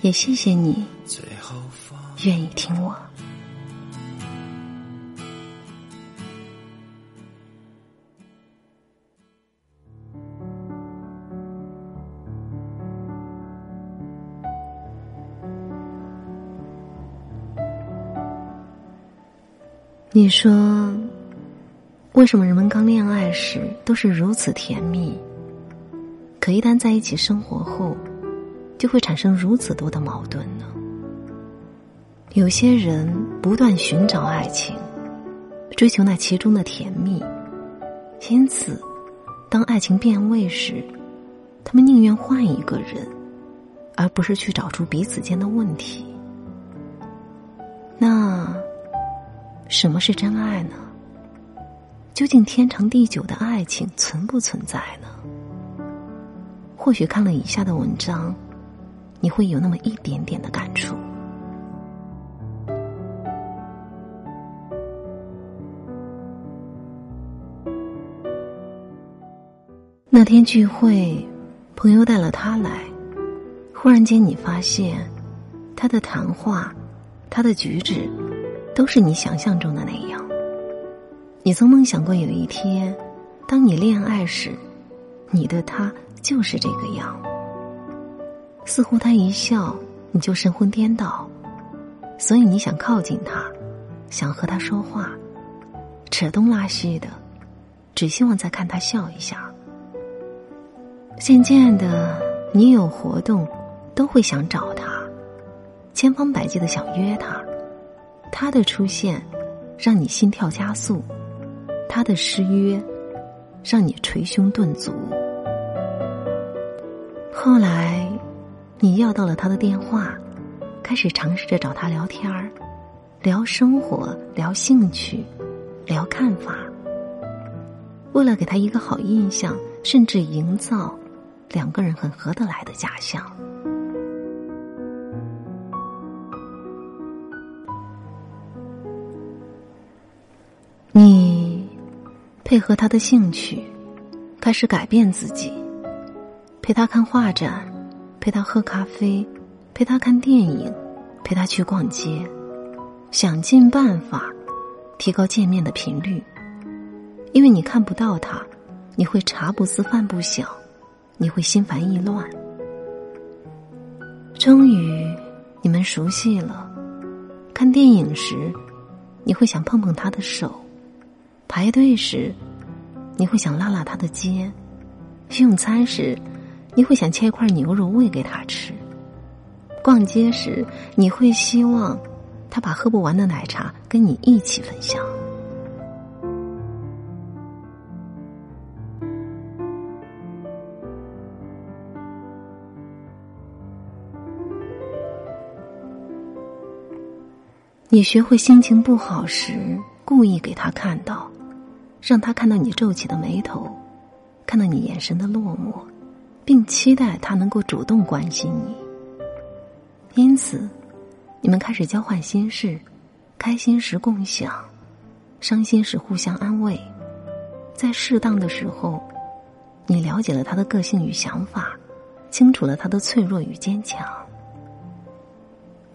也谢谢你愿意听我。你说，为什么人们刚恋爱时都是如此甜蜜，可一旦在一起生活后？就会产生如此多的矛盾呢？有些人不断寻找爱情，追求那其中的甜蜜，因此，当爱情变味时，他们宁愿换一个人，而不是去找出彼此间的问题。那，什么是真爱呢？究竟天长地久的爱情存不存在呢？或许看了以下的文章。你会有那么一点点的感触。那天聚会，朋友带了他来，忽然间你发现，他的谈话，他的举止，都是你想象中的那样。你曾梦想过有一天，当你恋爱时，你的他就是这个样。似乎他一笑，你就神魂颠倒，所以你想靠近他，想和他说话，扯东拉西的，只希望再看他笑一下。渐渐的，你有活动，都会想找他，千方百计的想约他。他的出现，让你心跳加速；他的失约，让你捶胸顿足。后来。你要到了他的电话，开始尝试着找他聊天儿，聊生活，聊兴趣，聊看法。为了给他一个好印象，甚至营造两个人很合得来的假象，你配合他的兴趣，开始改变自己，陪他看画展。陪他喝咖啡，陪他看电影，陪他去逛街，想尽办法提高见面的频率。因为你看不到他，你会茶不思饭不想，你会心烦意乱。终于，你们熟悉了。看电影时，你会想碰碰他的手；排队时，你会想拉拉他的肩；用餐时。你会想切一块牛肉喂给他吃。逛街时，你会希望他把喝不完的奶茶跟你一起分享。你学会心情不好时，故意给他看到，让他看到你皱起的眉头，看到你眼神的落寞。并期待他能够主动关心你，因此，你们开始交换心事，开心时共享，伤心时互相安慰。在适当的时候，你了解了他的个性与想法，清楚了他的脆弱与坚强。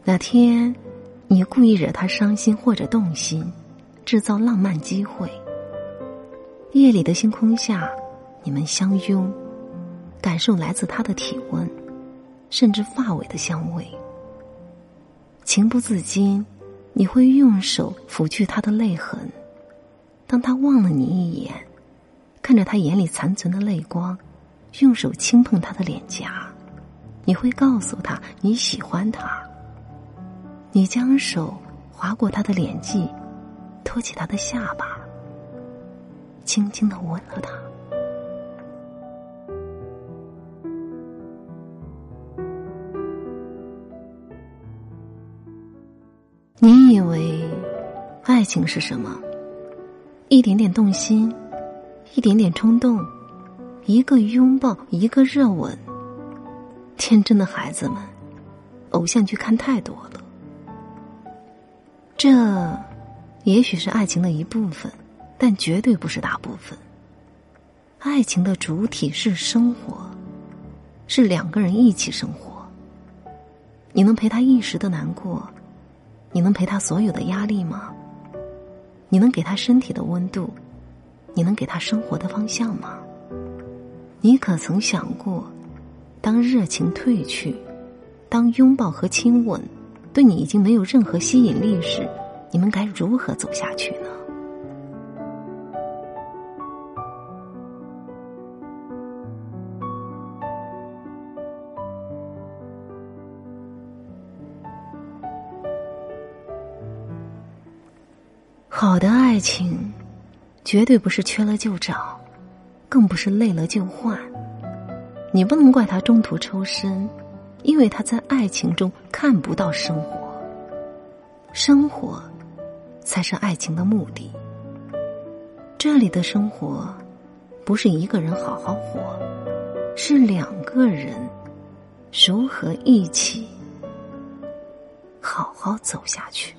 哪天，你故意惹他伤心或者动心，制造浪漫机会。夜里的星空下，你们相拥。感受来自他的体温，甚至发尾的香味。情不自禁，你会用手抚去他的泪痕。当他望了你一眼，看着他眼里残存的泪光，用手轻碰他的脸颊，你会告诉他你喜欢他。你将手划过他的脸际，托起他的下巴，轻轻的吻了他。你以为爱情是什么？一点点动心，一点点冲动，一个拥抱，一个热吻。天真的孩子们，偶像剧看太多了。这也许是爱情的一部分，但绝对不是大部分。爱情的主体是生活，是两个人一起生活。你能陪他一时的难过，你能陪他所有的压力吗？你能给他身体的温度，你能给他生活的方向吗？你可曾想过？当热情褪去，当拥抱和亲吻对你已经没有任何吸引力时，你们该如何走下去呢？好的爱情，绝对不是缺了就找，更不是累了就换。你不能怪他中途抽身，因为他在爱情中看不到生活。生活，才是爱情的目的。这里的生活，不是一个人好好活，是两个人如何一起好好走下去。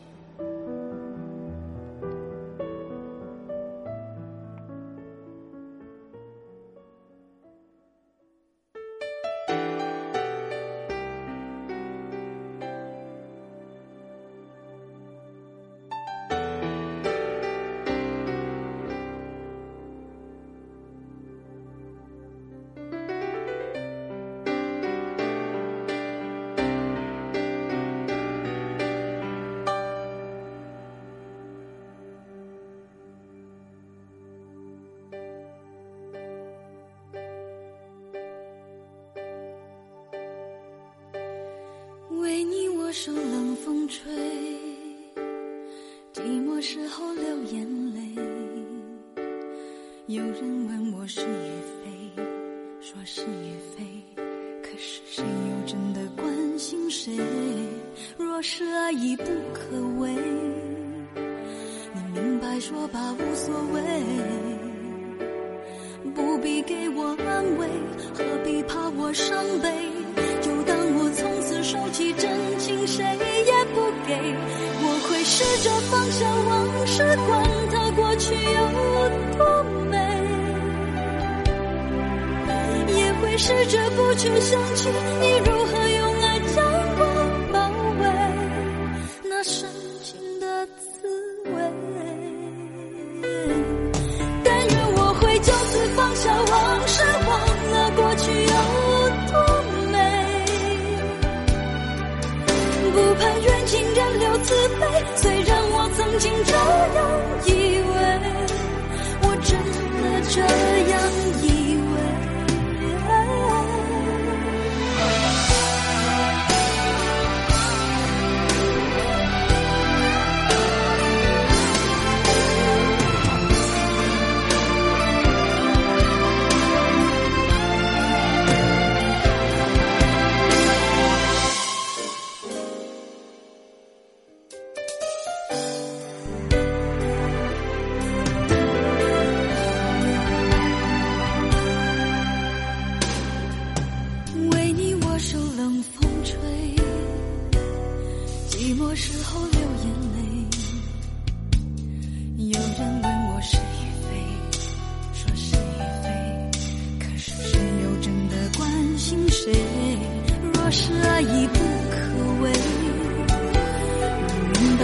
受冷风吹，寂寞时候流眼泪。有人问我是与非，说是与非，可是谁又真的关心谁？若是爱已不可为，你明白说吧，无所谓，不必给我安慰，何必怕我伤悲？就当我从此收起真。试着放下往事，管它过去有多美，也会试着不去想起你如何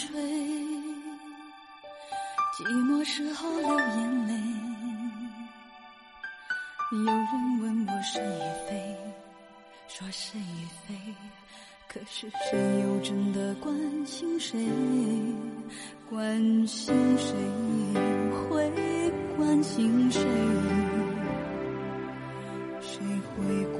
吹，寂寞时候流眼泪。有人问我是与非，说是与非，可是谁又真的关心谁？关心谁？会关心谁？谁会关？